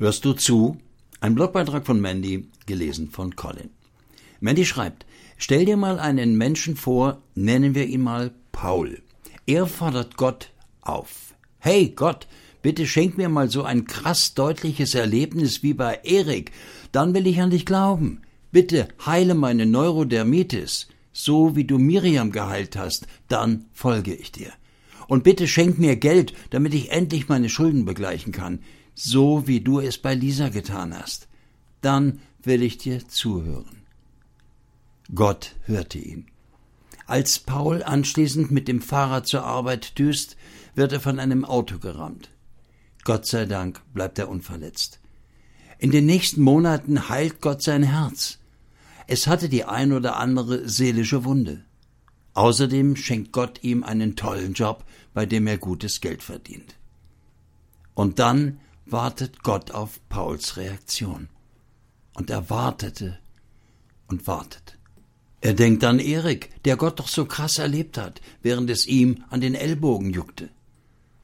Hörst du zu? Ein Blogbeitrag von Mandy, gelesen von Colin. Mandy schreibt, stell dir mal einen Menschen vor, nennen wir ihn mal Paul. Er fordert Gott auf. Hey Gott, bitte schenk mir mal so ein krass deutliches Erlebnis wie bei Erik, dann will ich an dich glauben. Bitte heile meine Neurodermitis, so wie du Miriam geheilt hast, dann folge ich dir. Und bitte schenk mir Geld, damit ich endlich meine Schulden begleichen kann, so wie du es bei Lisa getan hast. Dann will ich dir zuhören. Gott hörte ihn. Als Paul anschließend mit dem Fahrrad zur Arbeit düst, wird er von einem Auto gerammt. Gott sei Dank bleibt er unverletzt. In den nächsten Monaten heilt Gott sein Herz. Es hatte die ein oder andere seelische Wunde. Außerdem schenkt Gott ihm einen tollen Job, bei dem er gutes Geld verdient. Und dann wartet Gott auf Pauls Reaktion. Und er wartete und wartet. Er denkt an Erik, der Gott doch so krass erlebt hat, während es ihm an den Ellbogen juckte.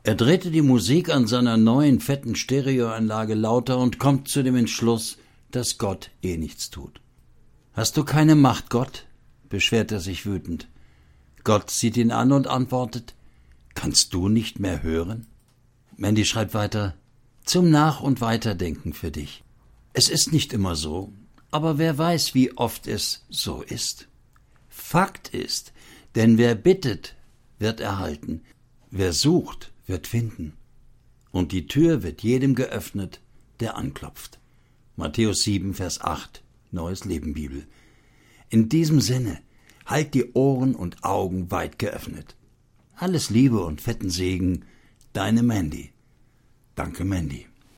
Er drehte die Musik an seiner neuen fetten Stereoanlage lauter und kommt zu dem Entschluss, dass Gott eh nichts tut. Hast du keine Macht, Gott? beschwert er sich wütend. Gott sieht ihn an und antwortet, Kannst du nicht mehr hören? Mandy schreibt weiter, Zum Nach- und Weiterdenken für dich. Es ist nicht immer so, aber wer weiß, wie oft es so ist. Fakt ist, denn wer bittet, wird erhalten, wer sucht, wird finden. Und die Tür wird jedem geöffnet, der anklopft. Matthäus 7, Vers 8. Neues Leben Bibel. In diesem Sinne, halt die Ohren und Augen weit geöffnet. Alles Liebe und fetten Segen, deine Mandy. Danke, Mandy.